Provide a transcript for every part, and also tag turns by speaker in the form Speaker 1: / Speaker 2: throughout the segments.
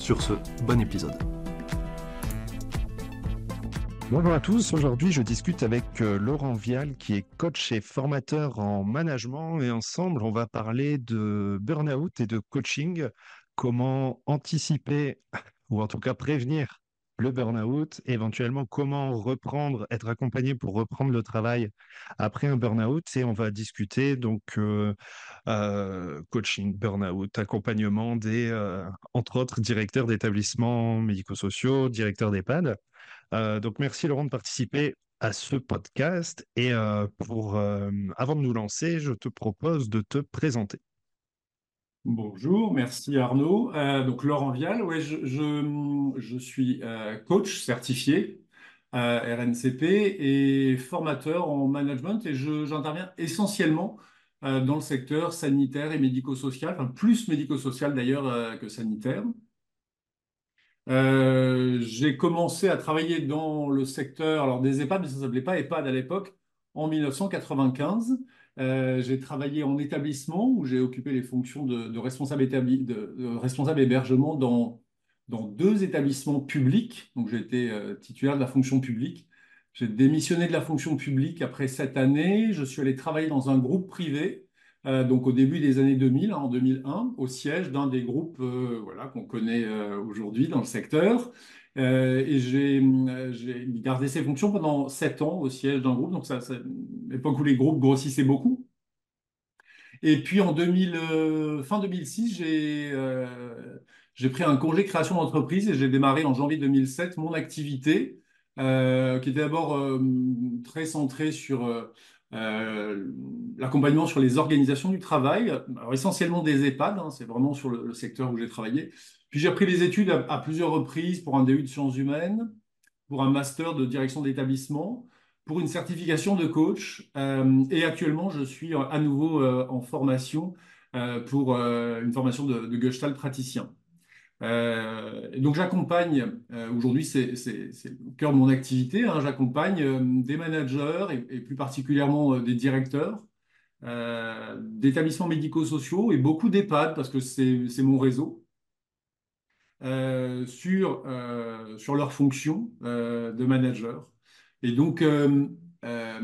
Speaker 1: Sur ce, bon épisode. Bonjour à tous, aujourd'hui je discute avec euh, Laurent Vial qui est coach et formateur en management et ensemble on va parler de burn-out et de coaching, comment anticiper ou en tout cas prévenir le burn-out, éventuellement comment reprendre, être accompagné pour reprendre le travail après un burn-out? Et on va discuter donc euh, euh, coaching, burn-out, accompagnement des, euh, entre autres, directeurs d'établissements médico-sociaux, directeurs d'EHPAD. donc merci Laurent de participer à ce podcast. Et pour, avant de nous lancer, je te propose de te présenter.
Speaker 2: Bonjour, merci Arnaud. Euh, donc Laurent Vial, ouais, je, suis euh, coach certifié euh, RNCP et formateur en management et j'interviens essentiellement dans le secteur sanitaire et médico-social, enfin plus médico-social d'ailleurs que sanitaire. J'ai commencé à travailler dans le secteur alors des EHPAD, mais ça ne s'appelait pas EHPAD à l'époque, en 1995. Euh, j'ai travaillé en établissement où j'ai occupé les fonctions de, responsable, responsable hébergement dans, dans deux établissements publics. Donc j'ai été euh, titulaire de la fonction publique. J'ai démissionné de la fonction publique après cette année. Je suis allé travailler dans un groupe privé, euh, donc au début des années 2000, hein, en 2001, au siège d'un des groupes voilà, qu'on connaît aujourd'hui dans le secteur. et j'ai gardé ces fonctions pendant sept ans au siège d'un groupe. Donc, ça, ça l'époque où les groupes grossissaient beaucoup. Et puis en 2000, euh, fin 2006, euh, j'ai pris un congé création d'entreprise et j'ai démarré en janvier 2007 mon activité euh, qui était d'abord très centrée sur l'accompagnement sur les organisations du travail, essentiellement des EHPAD, hein, c'est vraiment sur le, secteur où j'ai travaillé. Puis j'ai repris les études à, plusieurs reprises pour un DU de sciences humaines, pour un master de direction d'établissement pour une certification de coach. Euh, et actuellement, je suis à nouveau euh, en formation euh, pour une formation de, de Gestalt praticien. Donc j'accompagne, aujourd'hui c'est le cœur de mon activité, hein, j'accompagne des managers et, plus particulièrement des directeurs d'établissements médico-sociaux et beaucoup d'EHPAD parce que c'est mon réseau. sur, sur leur fonction de manager. Et donc, euh, euh,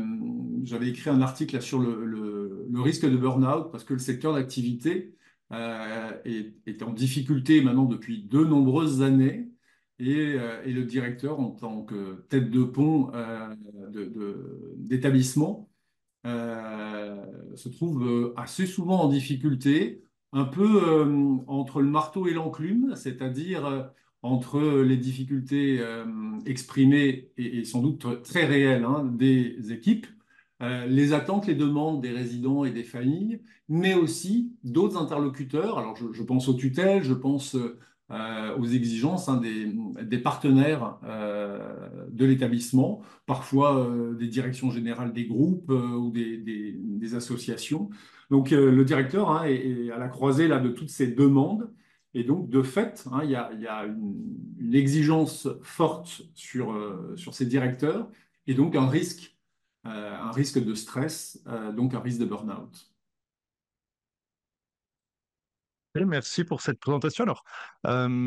Speaker 2: j'avais écrit un article sur le, risque de burn-out parce que le secteur d'activité euh, est, en difficulté maintenant depuis de nombreuses années. Et, le directeur, en tant que tête de pont d'établissement, se trouve assez souvent en difficulté, un peu entre le marteau et l'enclume, c'est-à-dire entre les difficultés euh, exprimées et, sans doute très réelles hein, des équipes, euh, les attentes, les demandes des résidents et des familles, mais aussi d'autres interlocuteurs. Alors je, pense aux tutelles, je pense euh, aux exigences hein, des, partenaires de l'établissement, parfois des directions générales des groupes ou des, associations. Donc le directeur hein, est, à la croisée là, de toutes ces demandes et donc, de fait, hein, il y a, une, exigence forte sur, euh, sur ces directeurs et donc un risque, euh, un risque de stress, euh, donc un risque de burn-out.
Speaker 1: Merci pour cette présentation. Alors,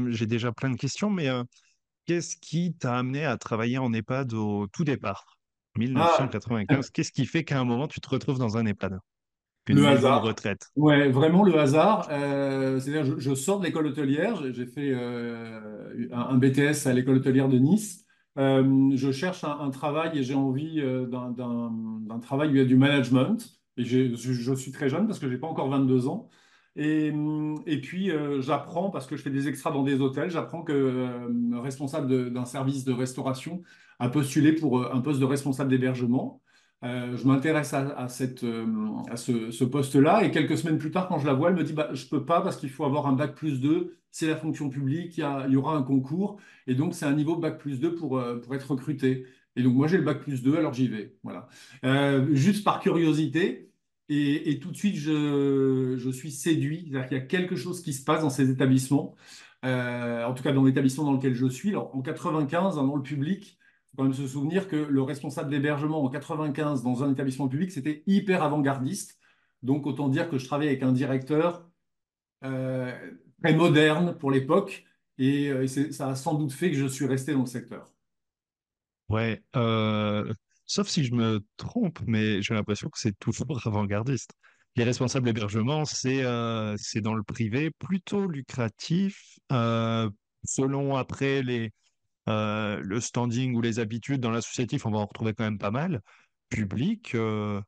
Speaker 1: j'ai déjà plein de questions, mais qu'est-ce qui t'a amené à travailler en EHPAD au tout départ, 1995 ah. Qu'est-ce qui fait qu'à un moment, tu te retrouves dans un EHPAD?
Speaker 2: Le hasard. retraite. Ouais, vraiment le hasard. Euh, c'est-à-dire, je, sors de l'école hôtelière. J'ai fait euh, un, BTS à l'école hôtelière de Nice. Euh, je cherche un, travail et j'ai envie d'un travail où il y a du management. Et je, je, suis très jeune parce que j'ai pas encore 22 ans. Et, puis, j'apprends, parce que je fais des extras dans des hôtels, j'apprends que responsable d'un service de restauration a postulé pour un poste de responsable d'hébergement. Euh, je m'intéresse à, euh, ce, poste-là et quelques semaines plus tard, quand je la vois, elle me dit bah, je peux pas parce qu'il faut avoir un bac plus 2, c'est la fonction publique, il y, aura un concours et donc c'est un niveau bac plus 2 pour, euh, pour être recruté. Et donc moi j'ai le bac plus 2, alors j'y vais. Voilà. Juste par curiosité et, tout de suite je, suis séduit. C'est-à-dire qu'il y a quelque chose qui se passe dans ces établissements, en tout cas dans l'établissement dans lequel je suis. En 95, hein, dans le public faut quand même se souvenir que le responsable d'hébergement en 95 dans un établissement public, c'était hyper avant-gardiste. Donc, autant dire que je travaillais avec un directeur euh, très moderne pour l'époque. Et, euh, ça a sans doute fait que je suis resté dans le secteur.
Speaker 1: Ouais, euh, sauf si je me trompe, mais j'ai l'impression que c'est toujours avant-gardiste. Les responsables d'hébergement, c'est euh, dans le privé, plutôt lucratif, selon après les, euh, le standing ou les habitudes dans l'associatif, on va en retrouver quand même pas mal. Public, euh,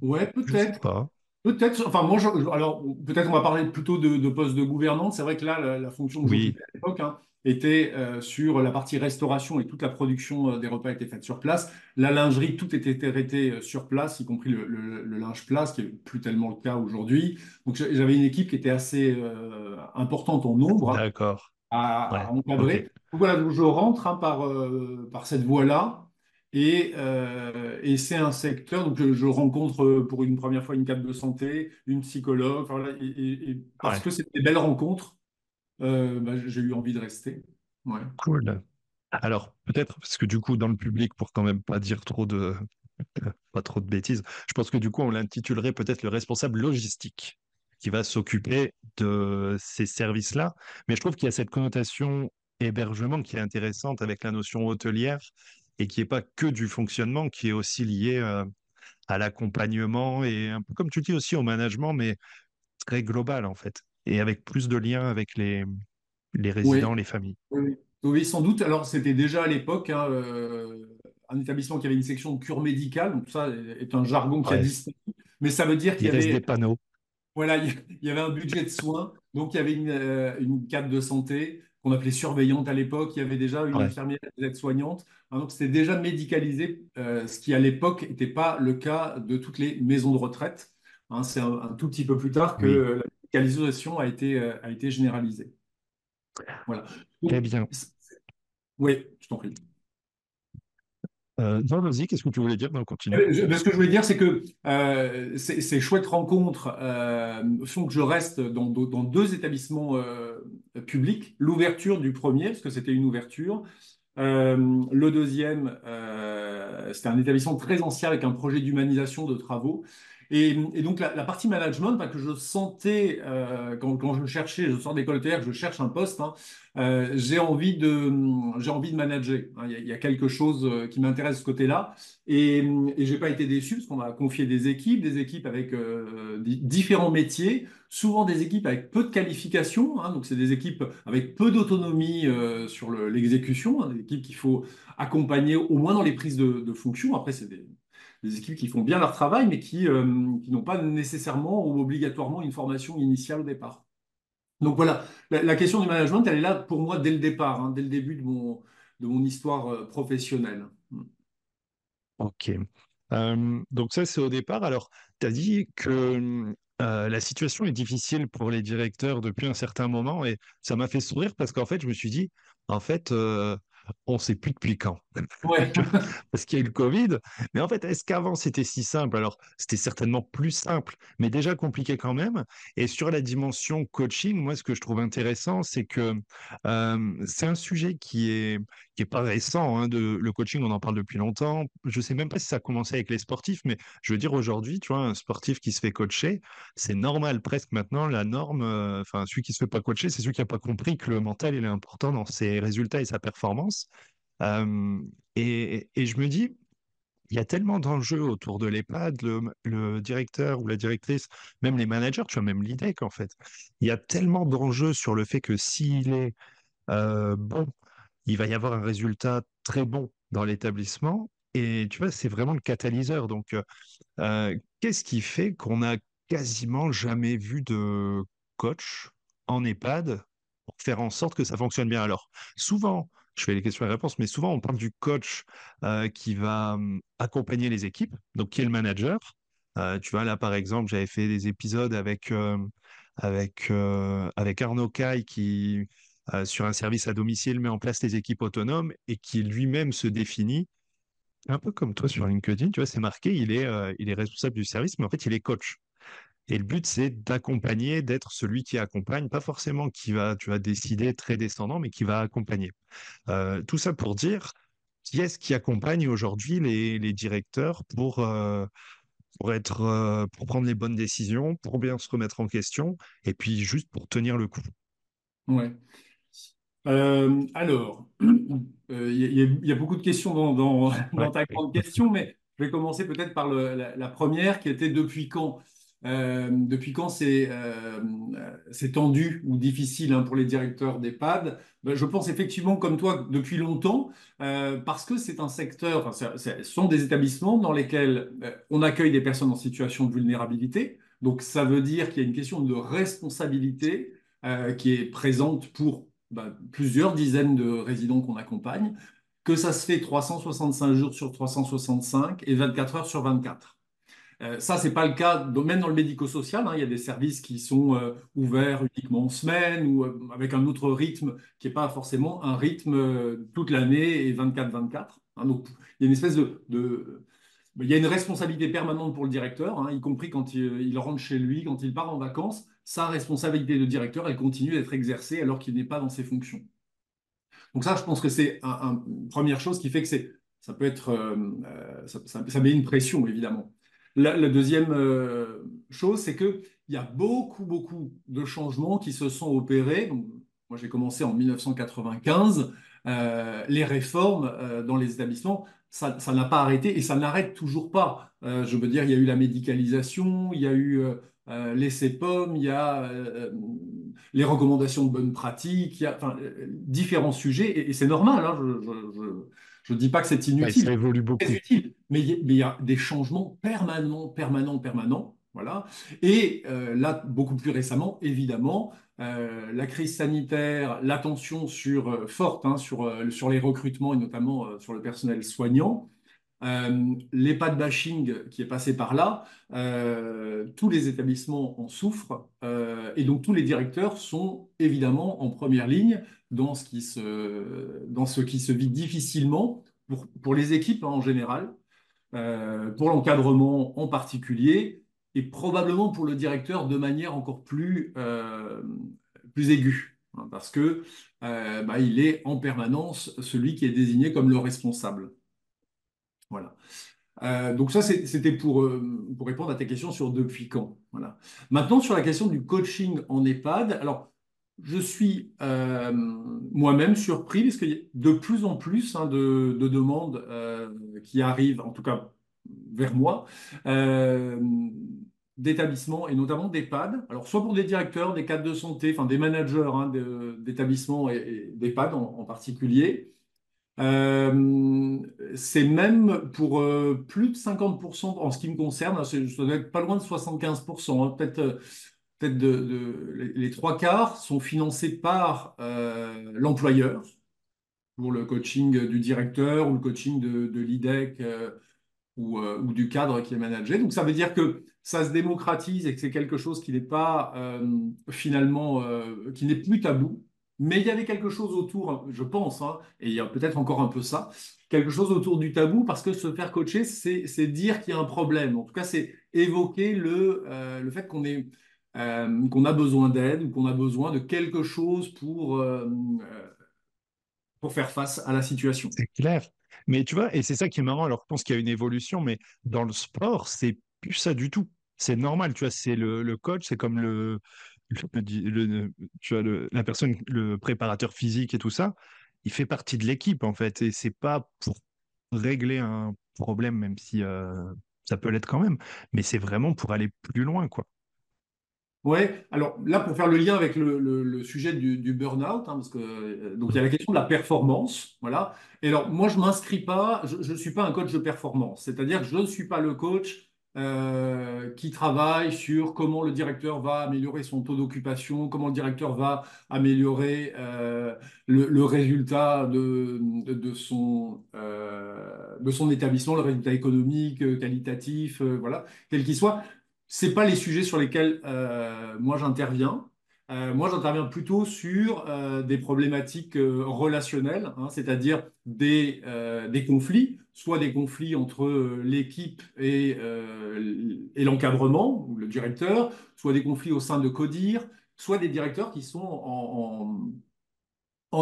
Speaker 2: Ouais, peut-être.
Speaker 1: pas.
Speaker 2: Peut-être, enfin moi, je- alors peut-être on va parler plutôt de, de poste de gouvernante. C'est vrai que là, la, la fonction que
Speaker 1: Oui,
Speaker 2: à l'époque hein, était euh, sur la partie restauration et toute la production euh, des repas était faite sur place. La lingerie, tout était traité sur place, y compris le, le- le linge plat, ce qui n'est plus tellement le cas aujourd'hui. Donc j'a- j'avais une équipe qui était assez euh, importante en nombre
Speaker 1: d'accord.
Speaker 2: À,
Speaker 1: Ouais,
Speaker 2: à
Speaker 1: ok.
Speaker 2: encadrer. Donc voilà, donc je rentre hein, par, euh, par cette voie-là. Et, euh, et c'est un secteur, donc je, rencontre euh, pour une première fois une cadre de santé, une psychologue, enfin, voilà, et, et- et parce
Speaker 1: Ouais,
Speaker 2: que c'est des belles rencontres, euh, bah, j'ai eu envie de rester. Ouais.
Speaker 1: cool. Alors, peut-être, parce que du coup, dans le public, pour quand même pas dire trop de, pas trop de bêtises, je pense que du coup, on l'intitulerait peut-être le responsable logistique qui va s'occuper de ces services-là. Mais je trouve qu'il y a cette connotation hébergement qui est intéressante avec la notion hôtelière et qui n'est pas que du fonctionnement, qui est aussi lié euh, à l'accompagnement et un peu comme tu dis aussi au management, mais très global en fait, et avec plus de liens avec les, les
Speaker 2: Oui,
Speaker 1: résidents, les familles.
Speaker 2: oui, sans doute. Alors, c'était déjà à l'époque hein, euh, un établissement qui avait une section de cure médicale. Donc, ça est un jargon qui a
Speaker 1: Ouais,
Speaker 2: disparu. Mais ça veut dire qu'il
Speaker 1: il
Speaker 2: y
Speaker 1: reste des
Speaker 2: avait
Speaker 1: panneaux.
Speaker 2: Voilà, il y avait un budget de soins, donc il y avait une, euh, une cadre de santé qu'on appelait surveillante à l'époque, il y avait déjà une
Speaker 1: Ouais,
Speaker 2: infirmière des aides-soignantes, Hein, donc c'était déjà médicalisé, euh, ce qui à l'époque n'était pas le cas de toutes les maisons de retraite. Hein, c'est un, un tout petit peu plus tard que
Speaker 1: oui,
Speaker 2: la médicalisation a été, euh, a été généralisée. Voilà.
Speaker 1: très bien.
Speaker 2: oui, je t'en prie.
Speaker 1: Euh, non, vas-y, qu'est-ce que tu voulais dire? Non, continue.
Speaker 2: Euh, Ce que je voulais dire, c'est que euh, ces, chouettes rencontres font que je reste dans, dans deux établissements publics. L'ouverture du premier, parce que c'était une ouverture. Le deuxième, c'était un établissement très ancien avec un projet d'humanisation de travaux. Et, donc la, partie management, bah, que je sentais euh, quand, je cherchais, je sors d'école théâtre, je cherche un poste, hein, euh, j'ai envie de, envie de manager. hein. Il y a, quelque chose euh, qui m'intéresse de ce côté-là. Et, et j'ai pas été déçu parce qu'on m'a confié des équipes, des équipes avec di- différents métiers, souvent des équipes avec peu de qualifications. hein. donc c'est des équipes avec peu d'autonomie sur le- l'exécution, des équipes qu'il faut accompagner au moins dans les prises de, de fonction. Après, c'est des, des équipes qui font bien leur travail, mais qui, euh, qui n'ont pas nécessairement ou obligatoirement une formation initiale au départ. Donc voilà, la, question du management, elle est là pour moi dès le départ, hein, dès le début de mon, histoire euh, professionnelle.
Speaker 1: Ok. Euh, donc ça, c'est au départ. Alors, tu as dit que la situation est difficile pour les directeurs depuis un certain moment et ça m'a fait sourire parce qu'en fait, je me suis dit, en fait, on ne sait plus depuis quand.
Speaker 2: Ouais,
Speaker 1: Parce qu'il y a eu le Covid. Mais en fait, est-ce qu'avant c'était si simple? Alors, c'était certainement plus simple, mais déjà compliqué quand même. Et sur la dimension coaching, moi, ce que je trouve intéressant, c'est que euh, c'est un sujet qui est qui est pas récent. hein, de, le coaching, on en parle depuis longtemps. Je sais même pas si ça a commencé avec les sportifs, mais je veux dire aujourd'hui, tu vois, un sportif qui se fait coacher, c'est normal presque maintenant. La norme, euh, enfin, celui qui se fait pas coacher, c'est celui qui a pas compris que le mental, il est important dans ses résultats et sa performance. Et, et je me dis, il y a tellement d'enjeux autour de l'EHPAD, le, le directeur ou la directrice, même les managers, tu vois, même l'IDEC en fait. Il y a tellement d'enjeux sur le fait que s'il est euh, bon, il va y avoir un résultat très bon dans l'établissement. Et tu vois, c'est vraiment le catalyseur. Donc, euh, euh, qu'est-ce qui fait qu'on n'a quasiment jamais vu de coach en EHPAD pour faire en sorte que ça fonctionne bien? Alors, souvent, je fais les questions et réponses, mais souvent on parle du coach euh, qui va hum, accompagner les équipes, donc qui est le manager. Tu vois, là par exemple, j'avais fait des épisodes avec, avec, avec Arnaud Caille qui, sur un service à domicile, met en place les équipes autonomes et qui lui-même se définit un peu comme toi sur LinkedIn, tu vois, c'est marqué, il est, il est responsable du service, mais en fait, il est coach. Et le but, c'est d'accompagner, d'être celui qui accompagne, pas forcément qui va, tu vas décider très descendant, mais qui va accompagner. Euh, tout ça pour dire qui est-ce qui accompagne aujourd'hui les, les, directeurs pour, euh, pour, être, euh, pour prendre les bonnes décisions, pour bien se remettre en question, et puis juste pour tenir le coup?
Speaker 2: Ouais. Alors, il y, a beaucoup de questions dans, dans, dans ta grande question, mais je vais commencer peut-être par le, la, la, première qui était depuis quand euh, depuis quand c'est euh, tendu ou difficile hein, pour les directeurs d'EHPAD? Ben, Je pense effectivement, comme toi, depuis longtemps, euh, parce que c'est un secteur, enfin, ce sont des établissements dans lesquels euh, on accueille des personnes en situation de vulnérabilité. Donc, ça veut dire qu'il y a une question de responsabilité euh, qui est présente pour ben, plusieurs dizaines de résidents qu'on accompagne, que ça se fait 365 jours sur 365 et 24 heures sur 24. Euh, ça, c'est pas le cas, même dans le médico-social. Hein, il y a des services qui sont euh, ouverts uniquement en semaine ou euh, avec un autre rythme qui n'est pas forcément un rythme toute l'année et 24-24. Hein. donc, il y a une espèce de, il y a une responsabilité permanente pour le directeur, hein, y compris quand il, rentre chez lui, quand il part en vacances. Sa responsabilité de directeur, elle continue d'être exercée alors qu'il n'est pas dans ses fonctions. Donc ça, je pense que c'est une première chose qui fait que ça peut être, ça met une pression évidemment. La, deuxième euh, chose, c'est qu'il y a beaucoup, beaucoup de changements qui se sont opérés. moi, j'ai commencé en 1995. Euh, les réformes euh, dans les établissements, ça n'a pas arrêté et ça n'arrête toujours pas. je veux dire, il y a eu la médicalisation, il y a eu les CEPOM, il y a les recommandations de bonne pratique, il y a différents sujets et, c'est normal. Hein, je ne dis pas que c'est inutile.
Speaker 1: ça évolue beaucoup.
Speaker 2: Utile, mais il y, a des changements permanents, permanents, permanents. Voilà. Et euh, là, beaucoup plus récemment, évidemment, euh, la crise sanitaire, l'attention sur, euh, forte hein, sur, sur les recrutements et notamment sur le personnel soignant, l'EHPAD bashing qui est passé par là, tous les établissements en souffrent et donc tous les directeurs sont évidemment en première ligne dans ce qui se, dans ce qui se vit difficilement pour, pour les équipes hein, en général, euh, pour l'encadrement en particulier, et probablement pour le directeur de manière encore plus, euh, plus aiguë, hein, parce que euh, bah, est en permanence celui qui est désigné comme le responsable. Voilà. donc ça, c'était pour, pour répondre à ta question sur depuis quand. Voilà. Maintenant, sur la question du coaching en EHPAD, alors je suis euh, moi-même surpris parce qu'il y a de plus en plus hein, de, demandes euh, qui arrivent, en tout cas vers moi, euh, d'établissements et notamment d'EHPAD. Alors, soit pour des directeurs, des cadres de santé, enfin des managers hein, d'établissements et, d'EHPAD en, particulier. C'est même pour plus de 50% en ce qui me concerne, doit être pas loin de 75%, hein, peut-être de, les trois quarts sont financés par euh, l'employeur pour le coaching du directeur ou le coaching de, l'IDEC euh, euh, ou, du cadre qui est managé. Donc ça veut dire que ça se démocratise et que c'est quelque chose qui n'est pas finalement, qui n'est plus tabou. Mais il y avait quelque chose autour, je pense, hein, et il y a peut-être encore un peu ça, quelque chose autour du tabou, parce que se faire coacher, c'est dire qu'il y a un problème. En tout cas, c'est évoquer le, le fait qu'on est euh, a besoin d'aide ou qu'on a besoin de quelque chose pour, euh, euh, pour faire face à la situation.
Speaker 1: C'est clair. Mais tu vois, et c'est ça qui est marrant. Alors, je pense qu'il y a une évolution, mais dans le sport, c'est plus ça du tout. C'est normal, tu vois, c'est le, coach, c'est comme le, le, la personne, le préparateur physique et tout ça, il fait partie de l'équipe, en fait. Et c'est pas pour régler un problème, même si ça peut l'être quand même, mais c'est vraiment pour aller plus loin, quoi.
Speaker 2: Oui, alors là, pour faire le lien avec le, sujet du, burn-out, hein, parce que euh, donc il y a la question de la performance, voilà. Et alors moi, je m'inscris pas, je ne suis pas un coach de performance, c'est-à-dire je ne suis pas le coach euh, qui travaille sur comment le directeur va améliorer son taux d'occupation, comment le directeur va améliorer euh, le, résultat de, son, euh, de son établissement, le résultat économique, qualitatif, voilà, quel qu'il soit. Ce pas les sujets sur lesquels moi j'interviens. Moi, j'interviens plutôt sur des problématiques relationnelles, hein, c'est-à-dire des, conflits soit des conflits entre euh, l'équipe et, euh, l'encadrement, ou le directeur, soit des conflits au sein de CODIR, soit des directeurs qui sont en,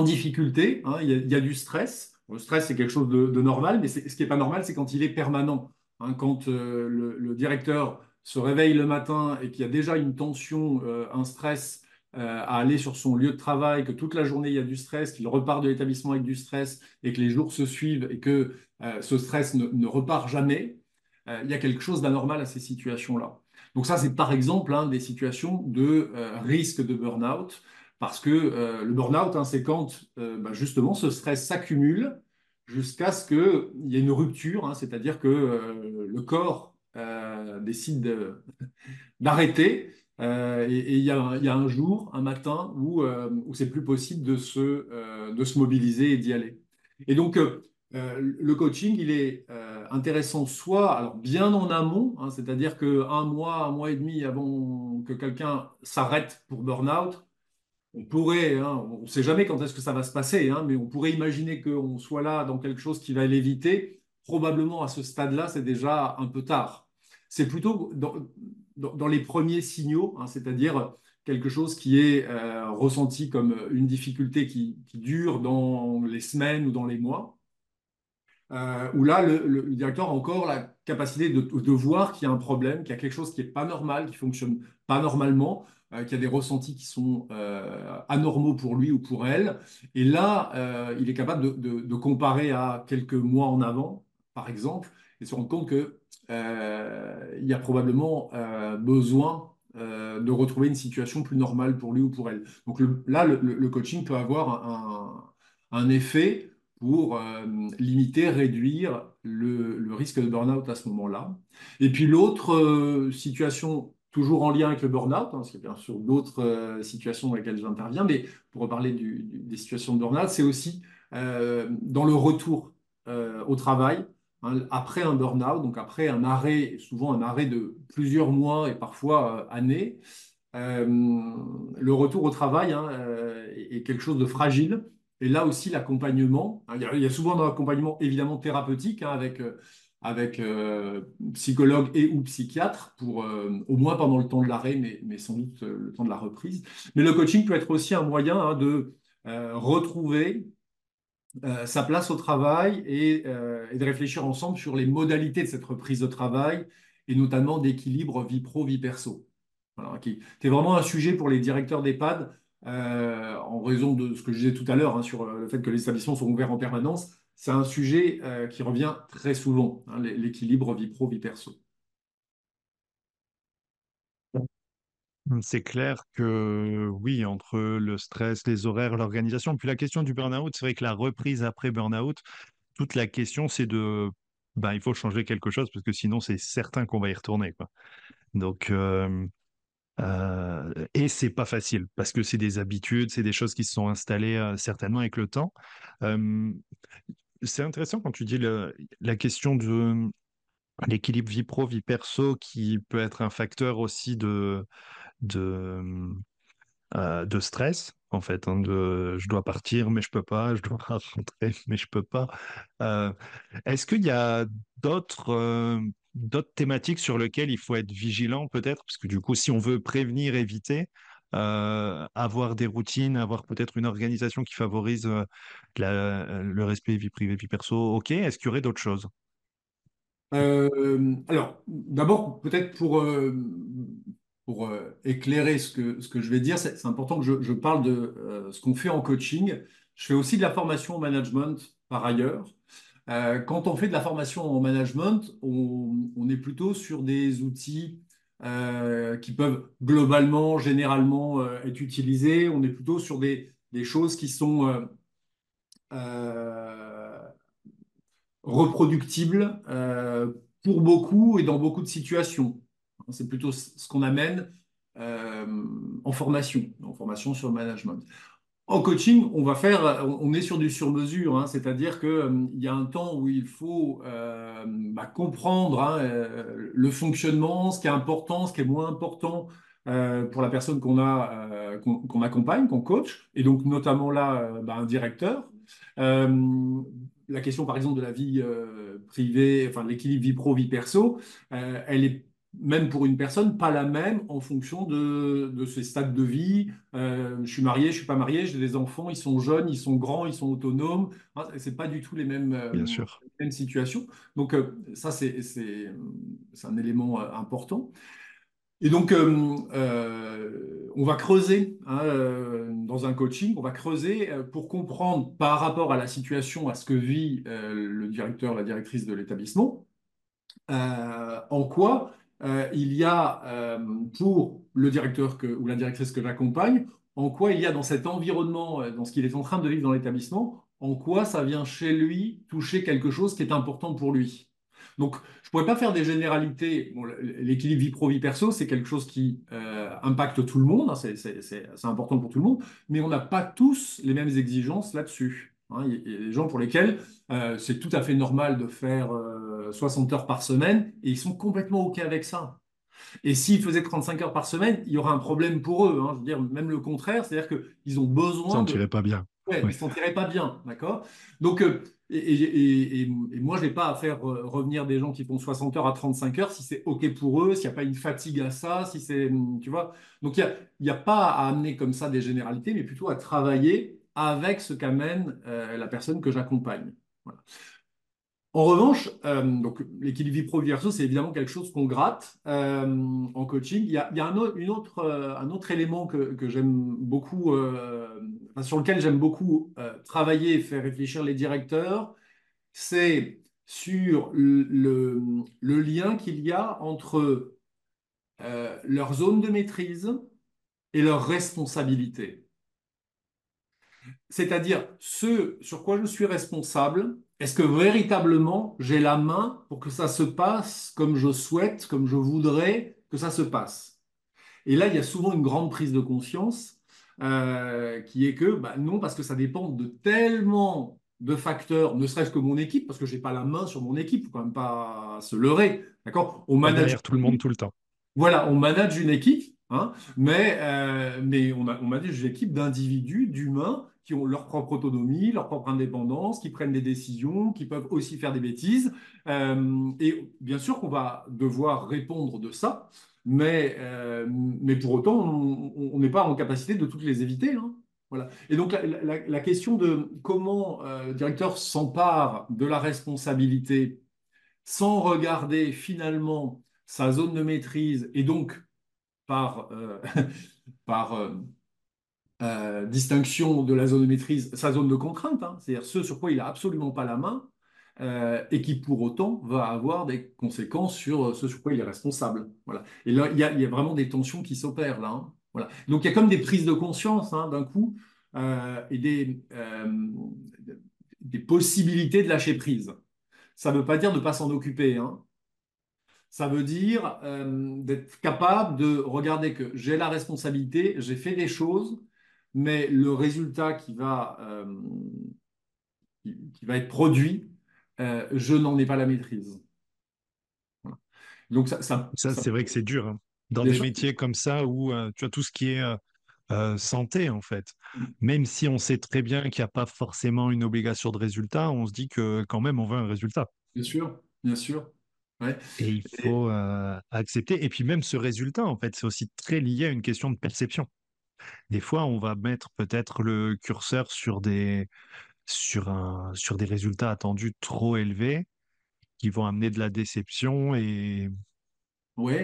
Speaker 2: difficulté. Hein. Il, y a, du stress. Le stress, c'est quelque chose de, normal, mais ce qui n'est pas normal, c'est quand il est permanent. Hein. Quand euh, le, directeur se réveille le matin et qu'il y a déjà une tension, un stress à aller sur son lieu de travail, que toute la journée il y a du stress, qu'il repart de l'établissement avec du stress et que les jours se suivent et que euh, ce stress ne, repart jamais, euh, il y a quelque chose d'anormal à ces situations-là. Donc ça, c'est par exemple hein, des situations de euh, risque de burn-out, parce que le burn-out, hein, c'est quand bah, justement ce stress s'accumule jusqu'à ce qu'il y ait une rupture, hein, c'est-à-dire que le corps décide d'arrêter. Et il y, a un jour, un matin, où, où c'est plus possible de se, de se mobiliser et d'y aller. Et donc, euh, le coaching, il est euh, intéressant soit alors bien en amont, hein, c'est-à-dire qu'un mois, un mois et demi avant que quelqu'un s'arrête pour burn-out, on pourrait, hein, on ne sait jamais quand est-ce que ça va se passer, hein, mais on pourrait imaginer qu'on soit là dans quelque chose qui va l'éviter. Probablement à ce stade-là, c'est déjà un peu tard. C'est plutôt les premiers signaux, c'est-à-dire quelque chose qui est euh, ressenti comme une difficulté qui dure dans les semaines ou dans les mois euh, où là, le, directeur a encore la capacité de, voir qu'il y a un problème, qu'il y a quelque chose qui n'est pas normal, qui fonctionne pas normalement, euh, qu'il y a des ressentis qui sont anormaux pour lui ou pour elle. Et là, il est capable de, comparer à quelques mois en avant, par exemple, et se rendre compte qu'il y a probablement besoin de retrouver une situation plus normale pour lui ou pour elle. Donc là, le, coaching peut avoir un, effet pour euh, limiter, réduire le, risque de burn-out à ce moment-là. Et puis l'autre euh, situation, toujours en lien avec le burn-out, hein, parce qu'il y a bien sûr d'autres euh, situations dans lesquelles j'interviens, mais pour reparler des situations de burn-out, c'est aussi dans le retour au travail, après un burn-out, donc après un arrêt, souvent un arrêt de plusieurs mois et parfois années, le retour au travail hein, est quelque chose de fragile et là aussi, l'accompagnement, hein, il, y a souvent un accompagnement évidemment thérapeutique hein, avec, euh, avec euh, psychologue et ou psychiatre, pour, euh, au moins pendant le temps de l'arrêt, mais, sans doute le temps de la reprise. Mais le coaching peut être aussi un moyen hein, de retrouver sa place au travail et, et, de réfléchir ensemble sur les modalités de cette reprise de travail et notamment d'équilibre vie pro, vie perso. Voilà, qui est vraiment un sujet pour les directeurs d'EHPAD euh, en raison de ce que je disais tout à l'heure hein, sur euh, le fait que les établissements sont ouverts en permanence, c'est un sujet euh, qui revient très souvent, hein, l'équilibre vie pro, vie perso.
Speaker 1: C'est clair que oui, entre le stress, les horaires, l'organisation, puis la question du burn-out, c'est vrai que la reprise après burn-out, toute la question c'est de, ben, il faut changer quelque chose parce que sinon c'est certain qu'on va y retourner. Quoi. Donc, euh, et c'est pas facile parce que c'est des habitudes, c'est des choses qui se sont installées euh, certainement avec le temps. C'est intéressant quand tu dis la question de l'équilibre vie pro, vie perso qui peut être un facteur aussi de, de, de stress en fait. Hein, de, je dois partir mais je peux pas, je dois rentrer mais je peux pas. Est-ce qu'il y a d'autres d'autres thématiques sur lesquelles il faut être vigilant peut-être, parce que du coup, si on veut prévenir, éviter, euh, avoir des routines, avoir peut-être une organisation qui favorise euh, le respect vie privée, vie perso, ok. Est-ce qu'il y aurait d'autres choses?
Speaker 2: Euh, Alors, d'abord, peut-être pour, pour éclairer ce que, ce que je vais dire, c'est important que je, je parle de ce qu'on fait en coaching. Je fais aussi de la formation au management par ailleurs. Euh, quand on fait de la formation en management, on, est plutôt sur des outils euh, qui peuvent globalement, généralement euh, être utilisés. On est plutôt sur des, choses qui sont reproductibles pour beaucoup et dans beaucoup de situations. C'est plutôt ce qu'on amène euh, en formation, en formation sur le management. En coaching, on va faire, on est sur du sur-mesure, hein, c'est-à-dire qu'il euh, y a un temps où il faut euh, bah, comprendre hein, le fonctionnement, ce qui est important, ce qui est moins important pour la personne qu'on a, qu'on accompagne, qu'on coach, et donc notamment là, bah, un directeur. la question, par exemple, de la vie privée, enfin l'équilibre vie pro, vie perso, elle est même pour une personne, pas la même en fonction de, de ses stades de vie. Euh, je suis marié, je suis pas marié, j'ai des enfants, ils sont jeunes, ils sont grands, ils sont autonomes. Hein, c'est pas du tout les mêmes, euh,
Speaker 1: Bien sûr.
Speaker 2: mêmes situations. Donc euh, ça, c'est un élément important. Et donc, on va creuser hein, dans un coaching, on va creuser pour comprendre par rapport à la situation, à ce que vit le directeur, la directrice de l'établissement, en quoi euh, il y a euh, pour le directeur ou la directrice que j'accompagne, en quoi il y a dans cet environnement, euh, dans ce qu'il est en train de vivre dans l'établissement, en quoi ça vient chez lui toucher quelque chose qui est important pour lui. Donc, je ne pourrais pas faire des généralités. L'équilibre vie pro-vie perso, c'est quelque chose qui impacte tout le monde, hein, c'est important pour tout le monde, mais on n'a pas tous les mêmes exigences là-dessus. Hein. il y a des gens pour lesquels c'est tout à fait normal de faire 60 heures par semaine et ils sont complètement OK avec ça. Et s'ils faisaient 35 heures par semaine, il y aura un problème pour eux. Hein. Je veux dire, même le contraire, c'est-à-dire qu'ils ont besoin.
Speaker 1: Ça ne pas bien.
Speaker 2: Ouais, Ils ne s'en tiraient pas bien, d'accord? Donc, euh, et, moi, je n'ai pas à faire revenir des gens qui font 60 heures à 35 heures si c'est OK pour eux, s'il n'y a pas une fatigue à ça, si c'est. Tu vois? Donc, il n'y a, a, pas à amener comme ça des généralités, mais plutôt à travailler avec ce qu'amène euh, la personne que j'accompagne. En revanche, euh, donc l'équilibre vie pro verso, c'est évidemment quelque chose qu'on gratte euh, en coaching. Il y a, un autre élément que, j'aime beaucoup, sur lequel j'aime beaucoup travailler et faire réfléchir les directeurs, c'est sur le, le lien qu'il y a entre leur zone de maîtrise et leur responsabilité. C'est-à-dire ce sur quoi je suis responsable est-ce que véritablement j'ai la main pour que ça se passe comme je souhaite, comme je voudrais que ça se passe? Et là, il y a souvent une grande prise de conscience euh, qui est que bah, non, parce que ça dépend de tellement de facteurs, ne serait-ce que mon équipe, parce que je n'ai pas la main sur mon équipe, il faut quand même pas se leurrer. D'accord?
Speaker 1: On manage tout le monde tout le temps.
Speaker 2: Voilà, on manage une équipe, hein, mais, euh, mais on, a, on manage une équipe d'individus, d'humains qui ont leur propre autonomie, leur propre indépendance, qui prennent des décisions, qui peuvent aussi faire des bêtises. Euh, et bien sûr qu'on va devoir répondre de ça, mais, euh, mais pour autant, on n'est pas en capacité de toutes les éviter. Hein. Voilà. Et donc la, question de comment euh, le directeur s'empare de la responsabilité sans regarder finalement sa zone de maîtrise et donc par, par euh, distinction de la zone de maîtrise, sa zone de contrainte, hein, c'est-à-dire ce sur quoi il n'a absolument pas la main, euh, et qui pour autant va avoir des conséquences sur euh, ce sur quoi il est responsable. Voilà. Et là, il y, a, vraiment des tensions qui s'opèrent là. Hein. Voilà. Donc il y a comme des prises de conscience hein, d'un coup et des, des possibilités de lâcher prise. Ça ne veut pas dire de ne pas s'en occuper. Ça veut dire d'être capable de regarder que j'ai la responsabilité, j'ai fait des choses, mais le résultat qui va, euh, qui, va être produit, euh, je n'en ai pas la maîtrise.
Speaker 1: Donc ça, ça, c'est vrai que c'est dur. Hein. Dans des métiers comme ça où euh, tu as tout ce qui est santé, en fait. Mm. Même si on sait très bien qu'il n'y a pas forcément une obligation de résultat, on se dit que quand même on veut un résultat.
Speaker 2: Bien sûr, bien sûr.
Speaker 1: Et il faut accepter. Et puis même ce résultat, en fait, c'est aussi très lié à une question de perception. Des fois, on va mettre peut-être le curseur sur des, sur un, sur des résultats attendus trop élevés qui vont amener de la déception et.
Speaker 2: Oui.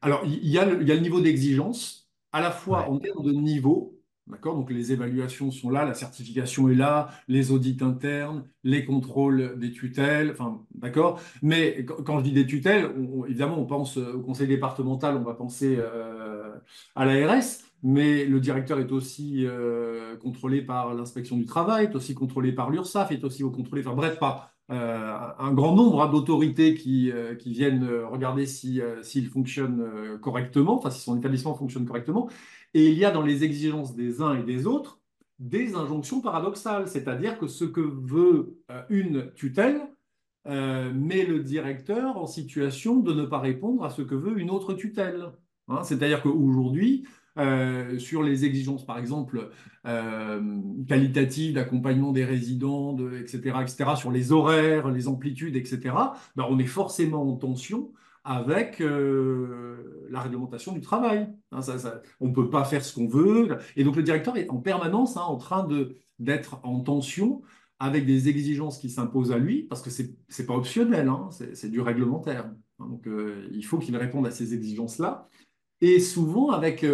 Speaker 2: Alors, il y, a le, il y a le niveau d'exigence, à la fois en termes de niveau, D'accord Donc les évaluations sont là, la certification est là, les audits internes, les contrôles des tutelles, enfin, d'accord Mais quand je dis des tutelles, évidemment, on pense au conseil départemental, on va penser euh, à l'ARS, mais le directeur est aussi euh, contrôlé par l'inspection du travail, est aussi contrôlé par l'URSSAF, est aussi contrôlé, enfin bref, par euh, un grand nombre hein, d'autorités qui, euh, qui viennent regarder si, s'il fonctionne euh, correctement, enfin si son établissement fonctionne correctement. Et il y a dans les exigences des uns et des autres des injonctions paradoxales, c'est-à-dire que ce que veut une tutelle met le directeur en situation de ne pas répondre à ce que veut une autre tutelle. Hein, c'est-à-dire qu'aujourd'hui, euh, sur les exigences, par exemple, euh, qualitatives d'accompagnement des résidents, de, etc., etc., sur les horaires, les amplitudes, etc., ben, on est forcément en tension avec euh, la réglementation du travail. Hein, on ne peut pas faire ce qu'on veut. Et donc le directeur est en permanence hein, en train d'être en tension avec des exigences qui s'imposent à lui, parce que c'est c'est pas optionnel, hein, c'est du réglementaire. Donc il faut qu'il réponde à ces exigences-là, et souvent avec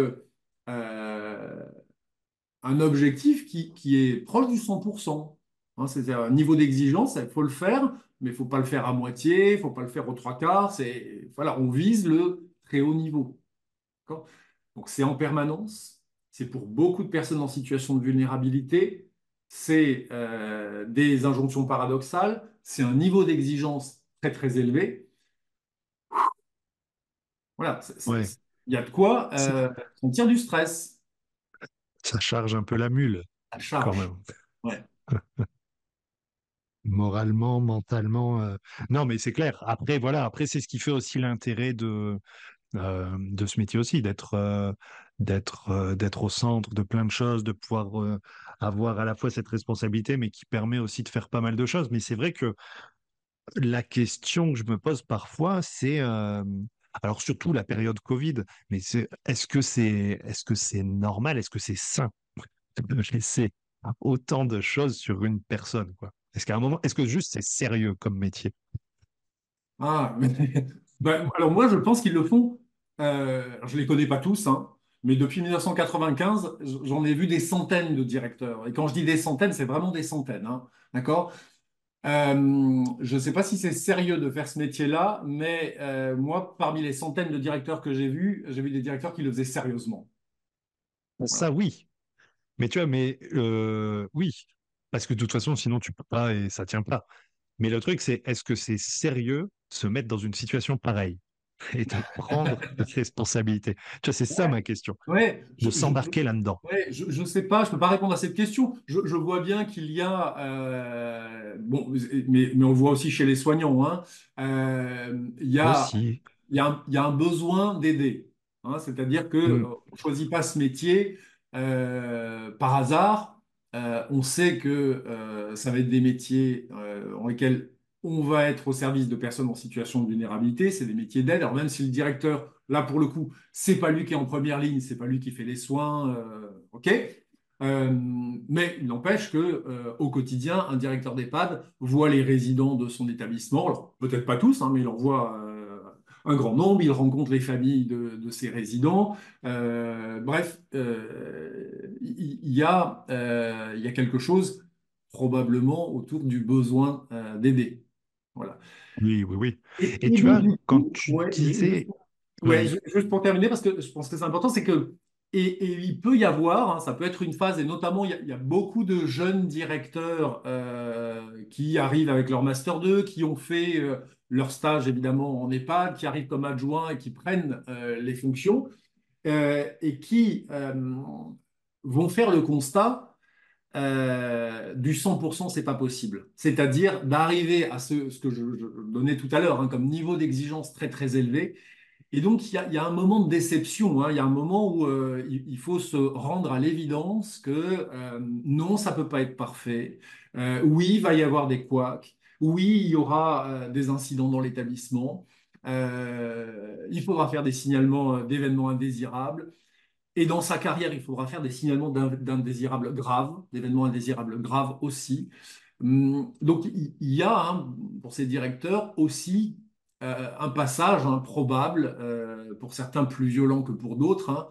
Speaker 2: un objectif qui, qui est proche du 100%. Hein, c'est-à-dire un niveau d'exigence, il faut le faire, mais il ne faut pas le faire à moitié, il ne faut pas le faire aux trois quarts. C'est, voilà, on vise le très haut niveau. Donc c'est en permanence, c'est pour beaucoup de personnes en situation de vulnérabilité, c'est euh, des injonctions paradoxales, c'est un niveau d'exigence très très élevé. Voilà, c'est- c'est-
Speaker 1: Ouais,
Speaker 2: c'est- il y a de quoi
Speaker 1: ça,
Speaker 2: euh, sentir du stress
Speaker 1: ça charge un peu la mule quand
Speaker 2: charge.
Speaker 1: même.
Speaker 2: Ouais.
Speaker 1: Moralement, mentalement. euh, Non, mais c'est clair. Après, voilà, après, c'est ce qui fait aussi l'intérêt de, euh, de ce métier aussi, d'être d'être d'être au centre de plein de choses, de pouvoir avoir à la fois cette responsabilité, mais qui permet aussi de faire pas mal de choses. Mais c'est vrai que la question que je me pose parfois, c'est alors surtout la période Covid, mais est-ce que c'est normal, est-ce que c'est sain de laisser autant de choses sur une personne? Est-ce qu'à un moment, est-ce que juste c'est sérieux comme métier?
Speaker 2: Ah, mais- ben, alors moi, je pense qu'ils le font. euh, je ne les connais pas tous, hein, mais depuis 1995, j'en ai vu des centaines de directeurs. Et quand je dis des centaines, c'est vraiment des centaines. hein, d'accord? Euh, je ne sais pas si c'est sérieux de faire ce métier-là, mais euh, moi, parmi les centaines de directeurs que j'ai vus, j'ai vu des directeurs qui le faisaient sérieusement. Voilà.
Speaker 1: Ça, oui. Mais tu vois, mais euh, oui, parce que de toute façon, sinon tu peux pas et ça tient pas. Mais le truc, c'est est-ce que c'est sérieux se mettre dans une situation pareille? et de prendre des responsabilités? Tu vois, c'est ça ma question,
Speaker 2: Ouais,
Speaker 1: de s'embarquer là-dedans.
Speaker 2: Ouais, je ne sais pas, je ne peux pas répondre à cette question. Je, je vois bien qu'il y a, euh, bon, mais, mais on voit aussi chez les soignants, hein, euh, il y a,
Speaker 1: Aussi.
Speaker 2: il y a un, il y a un besoin d'aider. hein. c'est-à-dire que euh,
Speaker 1: Mm.
Speaker 2: ne choisit pas ce métier euh, par hasard. On sait que ça va être des métiers dans lesquels on va être au service de personnes en situation de vulnérabilité. C'est des métiers d'aide. Alors même si le directeur, là pour le coup, c'est pas lui qui est en première ligne, c'est pas lui qui fait les soins, euh, ok. Euh, mais il n'empêche que euh, au quotidien, un directeur d'EHPAD voit les résidents de son établissement. Peut-être pas tous, hein, mais il en voit un grand nombre. Il rencontre les familles de, ses résidents. Bref, il y, a quelque chose probablement autour du besoin d'aider. Voilà.
Speaker 1: Oui, oui, oui.
Speaker 2: Et,
Speaker 1: Et tu vois, quand tu
Speaker 2: ouais,
Speaker 1: disais,
Speaker 2: Ouais, juste pour terminer, parce que je pense que c'est important, c'est que, et, et il peut y avoir, hein, ça peut être une phase, et notamment, il y a, il y a beaucoup de jeunes directeurs euh, qui arrivent avec leur Master 2, qui ont fait euh, leur stage, évidemment, en EHPAD, qui arrivent comme adjoints et qui prennent euh, les fonctions, et qui vont faire le constat euh, du 100%, c'est pas possible. C'est-à-dire d'arriver à ce, que je, donnais tout à l'heure, hein, comme niveau d'exigence très, très élevé, et donc, il y a, un moment de déception, hein. Il y a un moment où euh, il, faut se rendre à l'évidence que euh, non, ça peut pas être parfait. Oui, il va y avoir des couacs. Oui, il y aura des incidents dans l'établissement. Il faudra faire des signalements d'événements indésirables. Et dans sa carrière, il faudra faire des signalements d'in- d'indésirables graves, d'événements indésirables graves aussi. Hum, Donc, il y a hein, pour ces directeurs aussi euh, un passage hein, probable, euh, pour certains plus violent que pour d'autres, hein,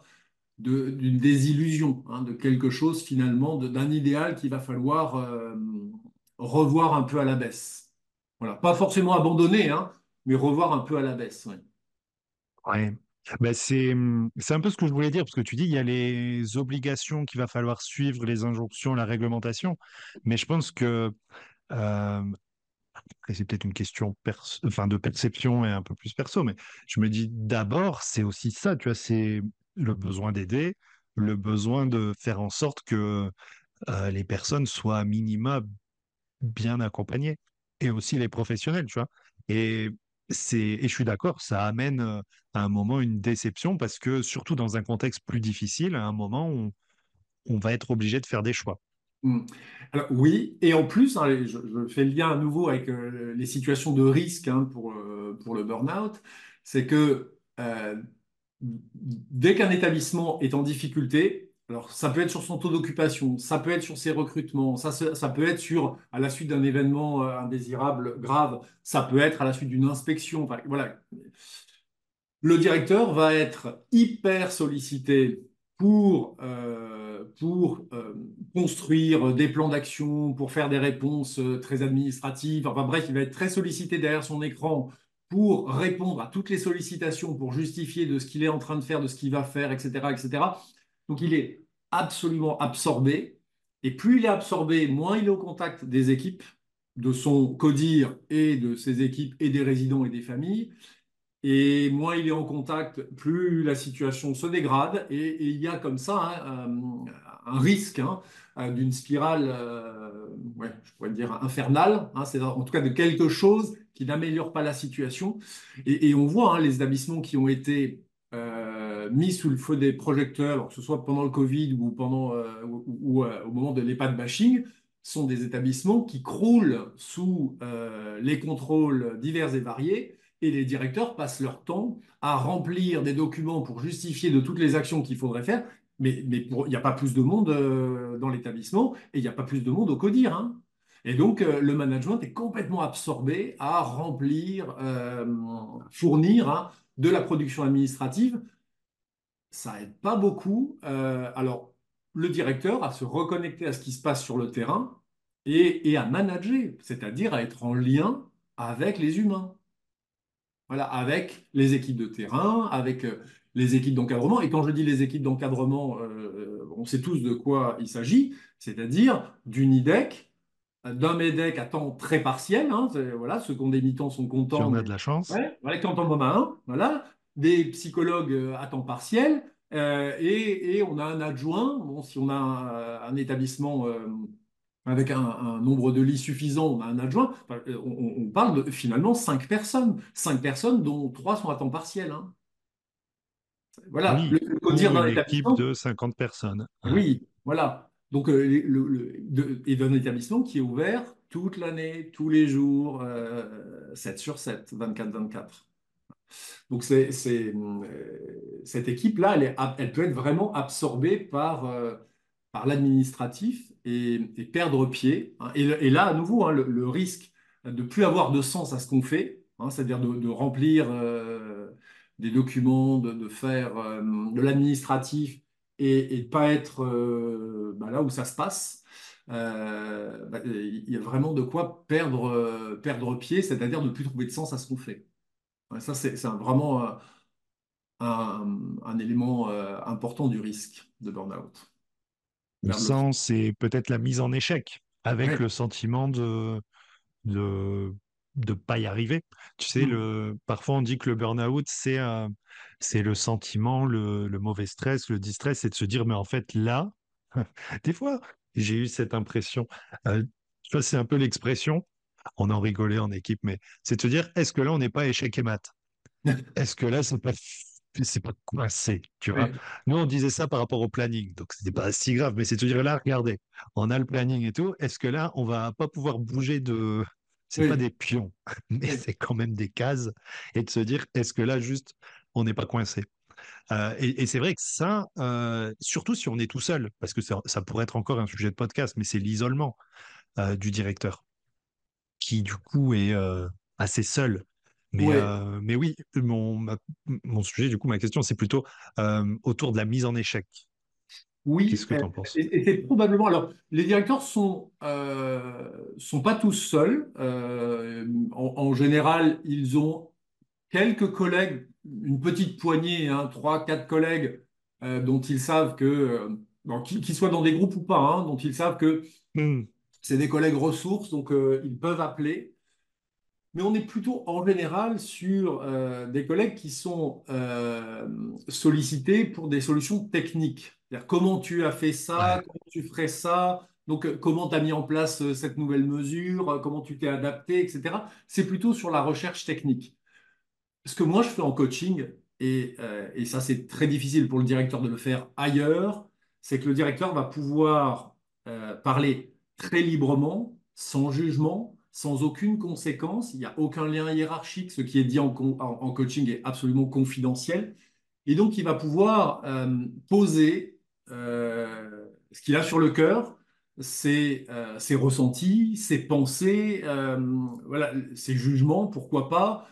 Speaker 2: d'une désillusion, hein, de quelque chose finalement, d'un idéal qu'il va falloir euh, revoir un peu à la baisse. Voilà, pas forcément abandonner, mais revoir un peu à la baisse. ouais.
Speaker 1: ouais. C'est, hum, c'est un peu ce que je voulais dire, parce que tu dis, il y a les obligations qu'il va falloir suivre, les injonctions, la réglementation, mais je pense que euh, c'est peut-être une question enfin, de perception et un peu plus perso, mais je me dis d'abord, c'est aussi ça, tu vois, c'est le besoin d'aider, le besoin de faire en sorte que les personnes soient à minima bien accompagnées et aussi les professionnels, tu vois. Et c'est, et je suis d'accord, ça amène à un moment une déception parce que surtout dans un contexte plus difficile, à un moment, on, on va être obligé de faire des choix.
Speaker 2: Hmm. Alors, oui, et en plus, hein, je, fais le lien à nouveau avec euh, les situations de risque hein, pour, euh, pour le burn-out, c'est que dès qu'un établissement est en difficulté, alors, ça peut être sur son taux d'occupation, ça peut être sur ses recrutements, ça, ça peut être sur, à la suite d'un événement euh, indésirable grave, ça peut être à la suite d'une inspection. voilà. Le directeur va être hyper sollicité pour, euh, euh, construire des plans d'action, pour faire des réponses très administratives. Enfin bref, il va être très sollicité derrière son écran pour répondre à toutes les sollicitations, pour justifier de ce qu'il est en train de faire, de ce qu'il va faire, etc., etc. Donc il est absolument absorbé. Et plus il est absorbé, moins il est au contact des équipes, de son codir et de ses équipes et des résidents et des familles. Et moins il est en contact, plus la situation se dégrade. Et, il y a comme ça hein, euh, un, risque hein, euh, d'une spirale, euh, je pourrais dire infernale. Hein. c'est en tout cas de quelque chose qui n'améliore pas la situation. Et, on voit les établissements qui ont été mis sous le feu des projecteurs, que ce soit pendant le Covid ou, pendant, ou, euh, au moment de l'EHPAD bashing, sont des établissements qui croulent sous les contrôles divers et variés et les directeurs passent leur temps à remplir des documents pour justifier de toutes les actions qu'il faudrait faire. Mais, il n'y a pas plus de monde dans l'établissement et il n'y a pas plus de monde au CODIR. Hein. Et donc, le management est complètement absorbé à remplir, fournir hein, de la production administrative ça aide pas beaucoup. Euh, alors, le directeur à se reconnecter à ce qui se passe sur le terrain et, à manager, c'est-à-dire à être en lien avec les humains. Voilà, avec les équipes de terrain, avec euh, les équipes d'encadrement. Et quand je dis les équipes d'encadrement, euh, on sait tous de quoi il s'agit, c'est-à-dire d'une IDEC, d'un MEDEC à temps très partiel. Hein, voilà, ceux qui ont des mi-temps sont contents. Si
Speaker 1: on a de la chance.
Speaker 2: Ouais, voilà, quand on en a un, voilà, des psychologues euh, à temps partiel, euh, et, on a un adjoint. Bon, si on a un, établissement euh, avec un, nombre de lits suffisant, on a un adjoint. On, parle de finalement cinq personnes, cinq personnes dont trois sont à temps partiel. Hein.
Speaker 1: Voilà, le, dire dans équipe de 50 personnes.
Speaker 2: Oui, voilà. Donc, et d'un établissement qui est ouvert toute l'année, tous les jours, 7 sur 7, 24-24. Donc, c'est, euh, cette équipe-là, elle, elle, peut être vraiment absorbée par, euh, par l'administratif et, perdre pied. Hein. Et, là, à nouveau, hein, le, risque de plus avoir de sens à ce qu'on fait, hein, c'est-à-dire de, remplir euh, des documents, de, faire de l'administratif et, de pas être bah, là où ça se passe. Bah, il y a vraiment de quoi perdre, perdre pied, c'est-à-dire de ne plus trouver de sens à ce qu'on fait ça, c'est vraiment euh, un, élément euh, important du risque de burn-out.
Speaker 1: Le sens, c'est peut-être la mise en échec, avec le sentiment de de de pas y arriver. Tu sais, mmh. le, parfois on dit que le burn-out, c'est c'est le sentiment, le, mauvais stress, le distress, c'est de se dire, mais en fait, là, des fois, j'ai eu cette impression. Euh, c'est un peu l'expression, on en rigolait en équipe, mais c'est de se dire, est-ce que là, on n'est pas échec et mat? Est-ce que là, c'est pas c'est pas coincé, tu vois. Nous, on disait ça par rapport au planning, donc c'était pas si grave, mais c'est de se dire là, regardez, on a le planning et tout. Est-ce que là, on va pas pouvoir bouger de, c'est pas des pions, mais c'est quand même des cases, et de se dire, est-ce que là, juste, on n'est pas coincé? Euh, et, c'est vrai que ça, euh, surtout si on est tout seul, parce que ça, pourrait être encore un sujet de podcast, mais c'est l'isolement euh, du directeur qui du coup est assez seul. Mais, euh, mais oui, mon, mon sujet, du coup, ma question, c'est plutôt euh, autour de la mise en échec.
Speaker 2: Oui,
Speaker 1: qu'est-ce que tu en penses?
Speaker 2: et, c'est probablement. Alors, les directeurs sont sont pas tous seuls. En, général, ils ont quelques collègues, une petite poignée, hein, trois, quatre collègues dont ils savent que, qu'ils soient dans des groupes ou pas, hein, dont ils savent que mmh c'est des collègues ressources, donc euh, ils peuvent appeler. Mais on est plutôt en général sur euh, des collègues qui sont euh, sollicités pour des solutions techniques. Comment tu as fait ça, comment tu ferais ça, donc euh, comment tu as mis en place cette nouvelle mesure, comment tu t'es adapté, etc. C'est plutôt sur la recherche technique. Ce que moi je fais en coaching, et, euh, et ça c'est très difficile pour le directeur de le faire ailleurs, c'est que le directeur va pouvoir parler très librement, sans jugement, sans aucune conséquence. Il n'y a aucun lien hiérarchique. Ce qui est dit en, co- en- en coaching est absolument confidentiel. Et donc il va pouvoir euh, poser euh, ce qu'il a sur le cœur. Ses, euh, ressentis, ses pensées, voilà, ses jugements, pourquoi pas,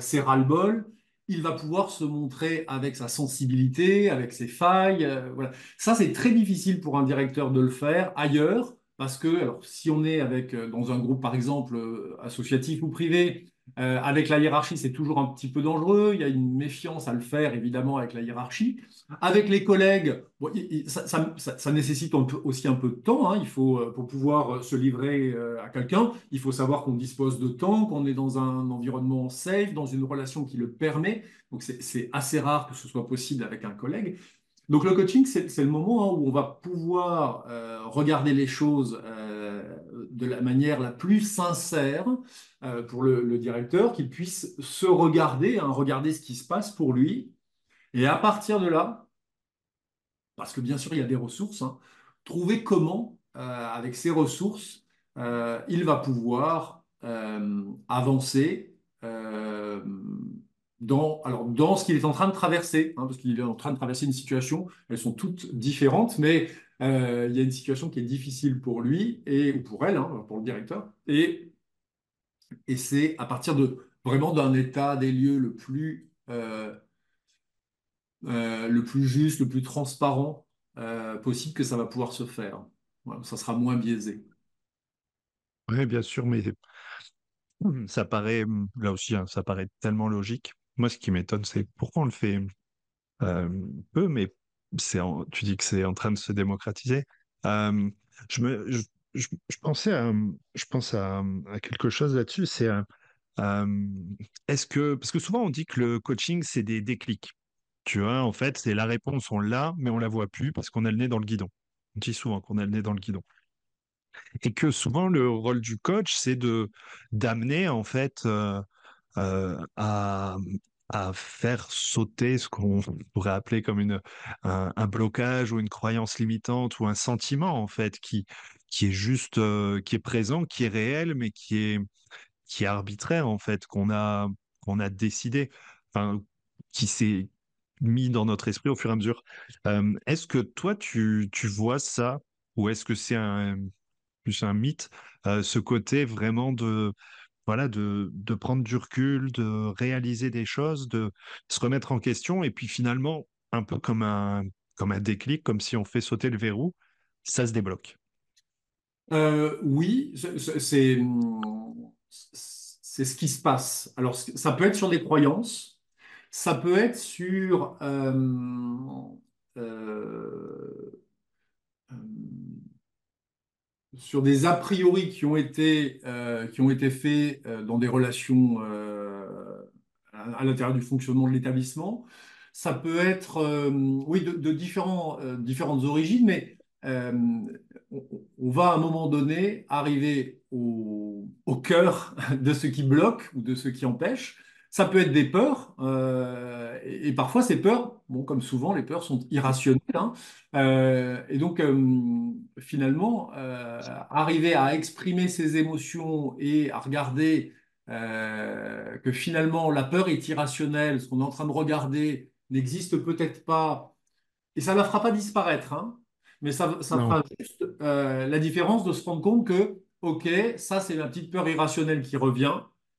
Speaker 2: ses ras-le-bol, il va pouvoir se montrer avec sa sensibilité, avec ses failles. voilà. Ça, c'est très difficile pour un directeur de le faire ailleurs, parce que alors, si on est avec, euh, dans un groupe, par exemple, euh, associatif ou privé, euh, avec la hiérarchie, c'est toujours un petit peu dangereux. Il y a une méfiance à le faire, évidemment, avec la hiérarchie. Avec les collègues, ça, nécessite aussi un peu de temps. hein. Il faut, pour pouvoir se livrer à quelqu'un, il faut savoir qu'on dispose de temps, qu'on est dans un environnement safe, dans une relation qui le permet. Donc, c'est assez rare que ce soit possible avec un collègue. Donc, le coaching, c'est le moment hein, où on va pouvoir euh, regarder les choses euh, de la manière la plus sincère euh, pour le, directeur, qu'il puisse se regarder, hein, regarder ce qui se passe pour lui. Et à partir de là, parce que bien sûr, il y a des ressources, hein, trouver comment, avec ces ressources, il va pouvoir avancer dans, alors, dans ce qu'il est en train de traverser, hein, parce qu'il est en train de traverser une situation, elles sont toutes différentes, mais euh, il y a une situation qui est difficile pour lui et, ou pour elle, hein, pour le directeur, et, et c'est à partir de vraiment d'un état des lieux le plus euh, euh, le plus juste, le plus transparent possible que ça va pouvoir se faire. Ça sera moins biaisé.
Speaker 1: Ouais, bien sûr, mais ça paraît, là aussi, hein, ça paraît tellement logique. Moi, ce qui m'étonne, c'est pourquoi on le fait euh, peu, mais c'est tu dis que c'est en train de se démocratiser. Euh, je me, je, pensais à, je pense à, quelque chose là-dessus, c'est euh, est-ce que, parce que souvent on dit que le coaching, c'est des déclics. Tu vois, en fait, c'est la réponse, on l'a, mais on la voit plus parce qu'on a le nez dans le guidon. On dit souvent qu'on a le nez dans le guidon. Et que souvent, le rôle du coach, c'est de d'amener, en fait, à, à faire sauter ce qu'on pourrait appeler comme une, un, blocage ou une croyance limitante ou un sentiment, en fait, qui, qui est juste, euh, qui est présent, qui est réel, mais qui est, qui est arbitraire, en fait, qu'on a, qu'on a décidé, enfin, qui s'est mis dans notre esprit au fur et à mesure. Euh, est-ce que toi, tu, tu vois ça, ou est-ce que c'est un, plus un mythe, euh, ce côté vraiment de, voilà, de, de prendre du recul, de réaliser des choses, de se remettre en question, et puis finalement, un peu comme un, comme un déclic, comme si on fait sauter le verrou, ça se débloque.
Speaker 2: Euh, oui, c'est c'est- ce qui se passe. Alors, ça peut être sur des croyances, ça peut être sur euh, euh, euh, sur des a priori qui ont été, euh, faits euh, dans des relations euh, à, l'intérieur du fonctionnement de l'établissement. Ça peut être, de, différentes origines, mais on, on va à un moment donné arriver au, au cœur de ce qui bloque ou de ce qui empêche. Ça peut être des peurs, euh, et, et parfois ces peurs, bon, comme souvent, les peurs sont irrationnelles, hein, euh, et donc, euh, finalement, arriver à exprimer ses émotions et à regarder que finalement la peur est irrationnelle, ce qu'on est en train de regarder n'existe peut-être pas, et ça ne la fera pas disparaître, hein, mais ça, ça fera juste la différence de se rendre compte que, OK, ça c'est ma petite peur irrationnelle qui revient,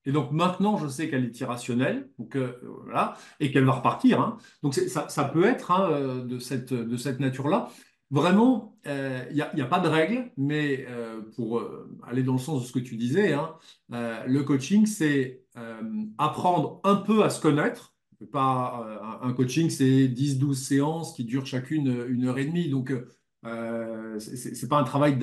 Speaker 2: et donc maintenant je sais qu'elle est irrationnelle, donc, euh, voilà, et qu'elle va repartir. hein. Donc ça, peut être hein, euh, de cette, de cette nature-là. Vraiment, euh, il n'y a, pas de règle, mais euh, pour euh, aller dans le sens de ce que tu disais, hein, euh, le coaching, c'est euh, apprendre un peu à se connaître. Pas, euh, un coaching, c'est dix, douze séances qui durent chacune une heure et demie. Donc, euh, c'est c'est- c'est pas un travail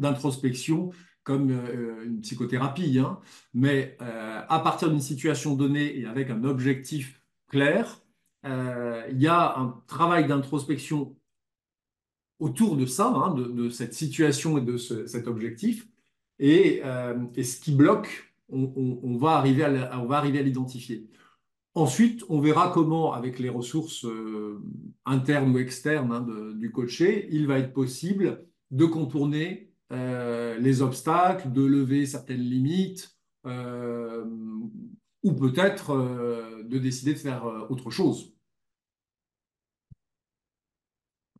Speaker 2: d'introspection comme euh, une psychothérapie, hein. mais euh, à partir d'une situation donnée et avec un objectif clair, euh, il y a un travail d'introspection autour de ça, hein, de, cette situation et de cet objectif. Et, ce qui bloque, on, va arriver à, l'identifier. Ensuite, on verra comment, avec les ressources internes ou externes hein, du coaché, il va être possible de contourner euh, les obstacles, de lever certaines limites, euh, ou peut-être euh, de décider de faire autre chose.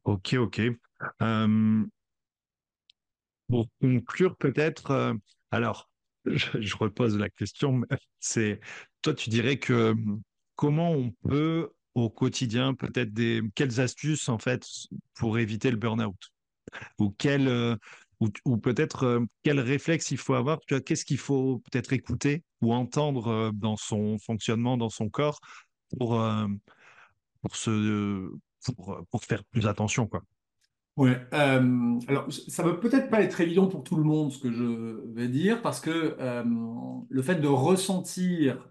Speaker 1: Ok, ok. pour conclure, peut-être, alors, je, repose la question, c'est, toi, tu dirais que comment on peut au quotidien, peut-être des, quelles astuces, en fait, pour éviter le burn-out? Ou quelles, ou, peut-être euh, quel réflexe il faut avoir, qu'est-ce qu'il faut peut-être écouter ou entendre euh, dans son fonctionnement, dans son corps pour, euh, pour, se, pour, pour faire plus attention, quoi.
Speaker 2: Ouais, alors ça va peut-être pas être évident pour tout le monde ce que je vais dire parce que le fait de ressentir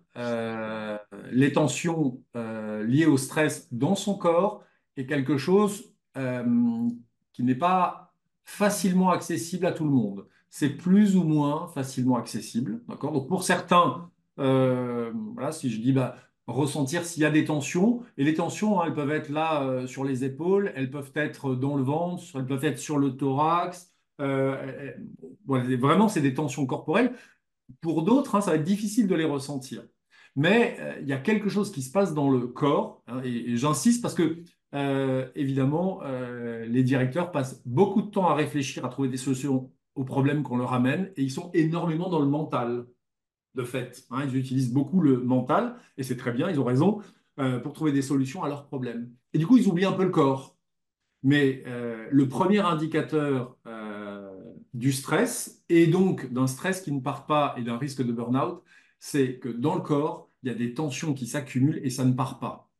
Speaker 2: les tensions liées au stress dans son corps est quelque chose qui n'est pas facilement accessible à tout le monde. C'est plus ou moins facilement accessible. D'accord? Donc pour certains, euh, voilà, si je dis bah, ressentir s'il y a des tensions, et les tensions, hein, elles peuvent être là euh, sur les épaules, elles peuvent être dans le ventre, elles peuvent être sur le thorax. Euh, vraiment, c'est des tensions corporelles. Pour d'autres, hein, ça va être difficile de les ressentir. Mais il y a quelque chose qui se passe dans le corps, hein, et j'insiste parce que euh, évidemment, euh, les directeurs passent beaucoup de temps à réfléchir, à trouver des solutions aux problèmes qu'on leur amène, et ils sont énormément dans le mental, de fait. Hein. ils utilisent beaucoup le mental, et c'est très bien, ils ont raison, euh, pour trouver des solutions à leurs problèmes. Et du coup, ils oublient un peu le corps. Mais le premier indicateur du stress, et donc d'un stress qui ne part pas et d'un risque de burn-out, c'est que dans le corps, il y a des tensions qui s'accumulent et ça ne part pas.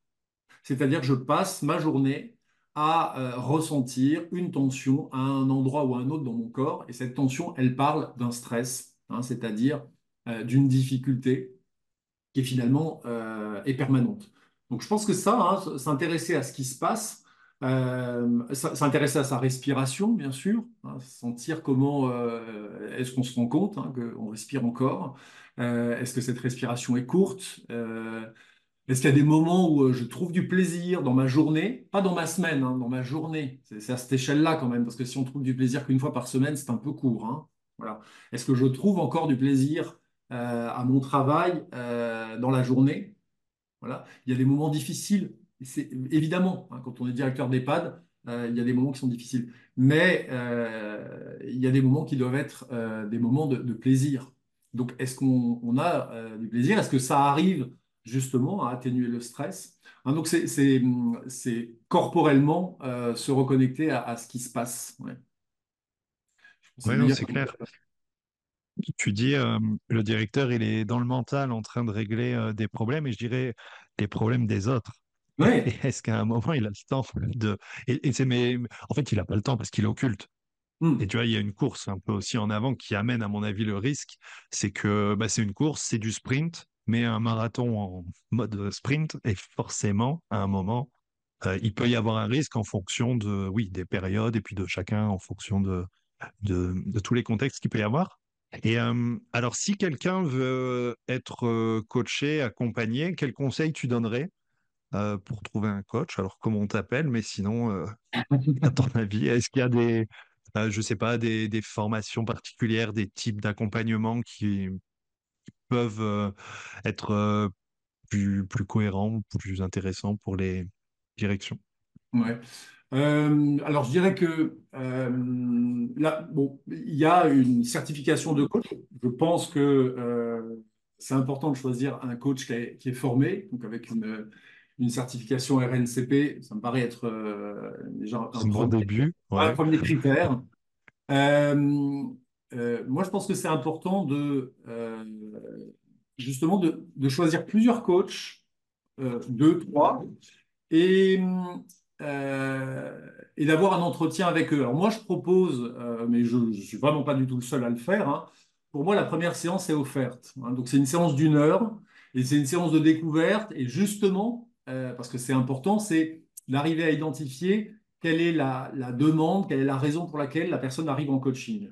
Speaker 2: C'est-à-dire que je passe ma journée à euh, ressentir une tension à un endroit ou à un autre dans mon corps. Et cette tension, elle parle d'un stress, hein, c'est-à-dire euh, d'une difficulté qui finalement euh, est permanente. Donc je pense que ça, hein, s'intéresser à ce qui se passe, s'intéresser à sa respiration, bien sûr, hein, sentir comment est-ce qu'on se rend compte qu'on respire encore, est-ce que cette respiration est courte est-ce qu'il y a des moments où euh, je trouve du plaisir dans ma journée, pas dans ma semaine, hein, dans ma journée C'est à cette échelle-là quand même, parce que si on trouve du plaisir qu'une fois par semaine, c'est un peu court. Hein. Est-ce que je trouve encore du plaisir euh, à mon travail euh, dans la journée? Voilà. Il y a des moments difficiles. C'est évidemment, hein, quand on est directeur d'EHPAD, il y a des moments qui sont difficiles, mais il y a des moments qui doivent être des moments de plaisir. Donc, est-ce qu'on a du plaisir? Est-ce que ça arrive justement à atténuer le stress. Hein, donc, c'est corporellement euh, se reconnecter à, ce qui se passe.
Speaker 1: Oui, c'est clair. Tu dis, euh, le directeur, il est dans le mental en train de régler euh, des problèmes, et je dirais les problèmes des autres.
Speaker 2: Ouais.
Speaker 1: Est-ce qu'à un moment, il a le temps de... Et, mais... En fait, il n'a pas le temps parce qu'il occulte. Hmm. Et tu vois, il y a une course un peu aussi en avant qui amène, à mon avis, le risque. C'est que bah, c'est une course, c'est du sprint un marathon en mode sprint, et forcément, à un moment, euh, il peut y avoir un risque en fonction de, oui, des périodes et puis de chacun en fonction de, de, tous les contextes qu'il peut y avoir. Et euh, alors, si quelqu'un veut être euh, coaché, accompagné, quel conseil tu donnerais pour trouver un coach? Alors, comment on t'appelle Mais sinon, à ton avis, est-ce qu'il y a des, je sais pas, des, des formations particulières, des types d'accompagnement qui, peuvent euh, être euh, plus, plus cohérents, plus intéressants pour les directions.
Speaker 2: Ouais. Euh, alors, je dirais que là, bon, il y a une certification de coach. Je pense que c'est important de choisir un coach qui est, qui est formé, donc avec une, une, certification RNCP. Ça me paraît être déjà
Speaker 1: un, bon début,
Speaker 2: un premier critère. Euh, moi, je pense que c'est important de euh, justement de, choisir plusieurs coachs, euh, deux, trois, et d'avoir un entretien avec eux. Alors moi, je propose, mais je ne suis vraiment pas du tout le seul à le faire. Hein. Pour moi, la première séance est offerte. Hein. Donc c'est une séance d'une heure et c'est une séance de découverte. Et justement, parce que c'est important, c'est d'arriver à identifier quelle est la, demande, quelle est la raison pour laquelle la personne arrive en coaching.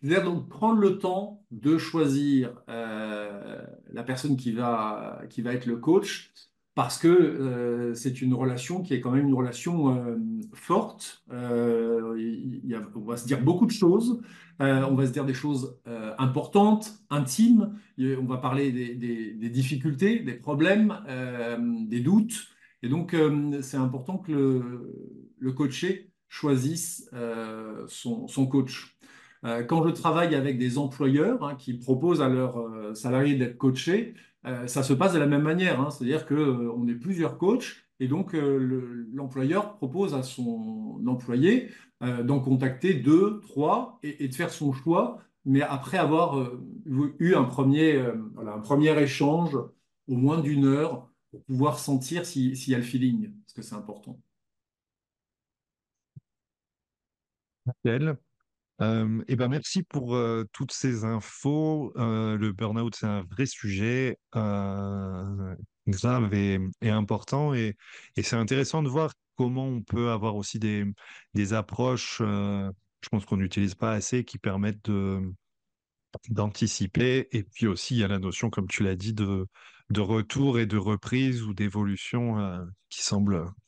Speaker 2: C'est-à-dire donc prendre le temps de choisir euh, la personne qui va, qui va être le coach parce que euh, c'est une relation qui est quand même une relation euh, forte. On va se dire beaucoup de choses, on va se dire des choses importantes, intimes, on va parler des, difficultés, des problèmes, des doutes. Et donc, c'est important que le, coaché choisisse son, coach. Euh, quand je travaille avec des employeurs hein, qui proposent à leurs salariés d'être coachés, ça se passe de la même manière. Hein. C'est-à-dire qu'on est plusieurs coachs et donc l'employeur propose à son employé d'en contacter deux, trois et, et, de faire son choix, mais après avoir eu un premier, voilà, un premier échange au moins d'une heure pour pouvoir sentir s'il y a le feeling, parce que c'est important.
Speaker 1: Euh, eh ben merci pour toutes ces infos. Le burn-out, c'est un vrai sujet grave et, important. Et, et c'est intéressant de voir comment on peut avoir aussi des, des approches, je pense qu'on n'utilise pas assez, qui permettent de, d'anticiper. Et puis aussi, il y a la notion, comme tu l'as dit, de, de retour et de reprise ou d'évolution qui semble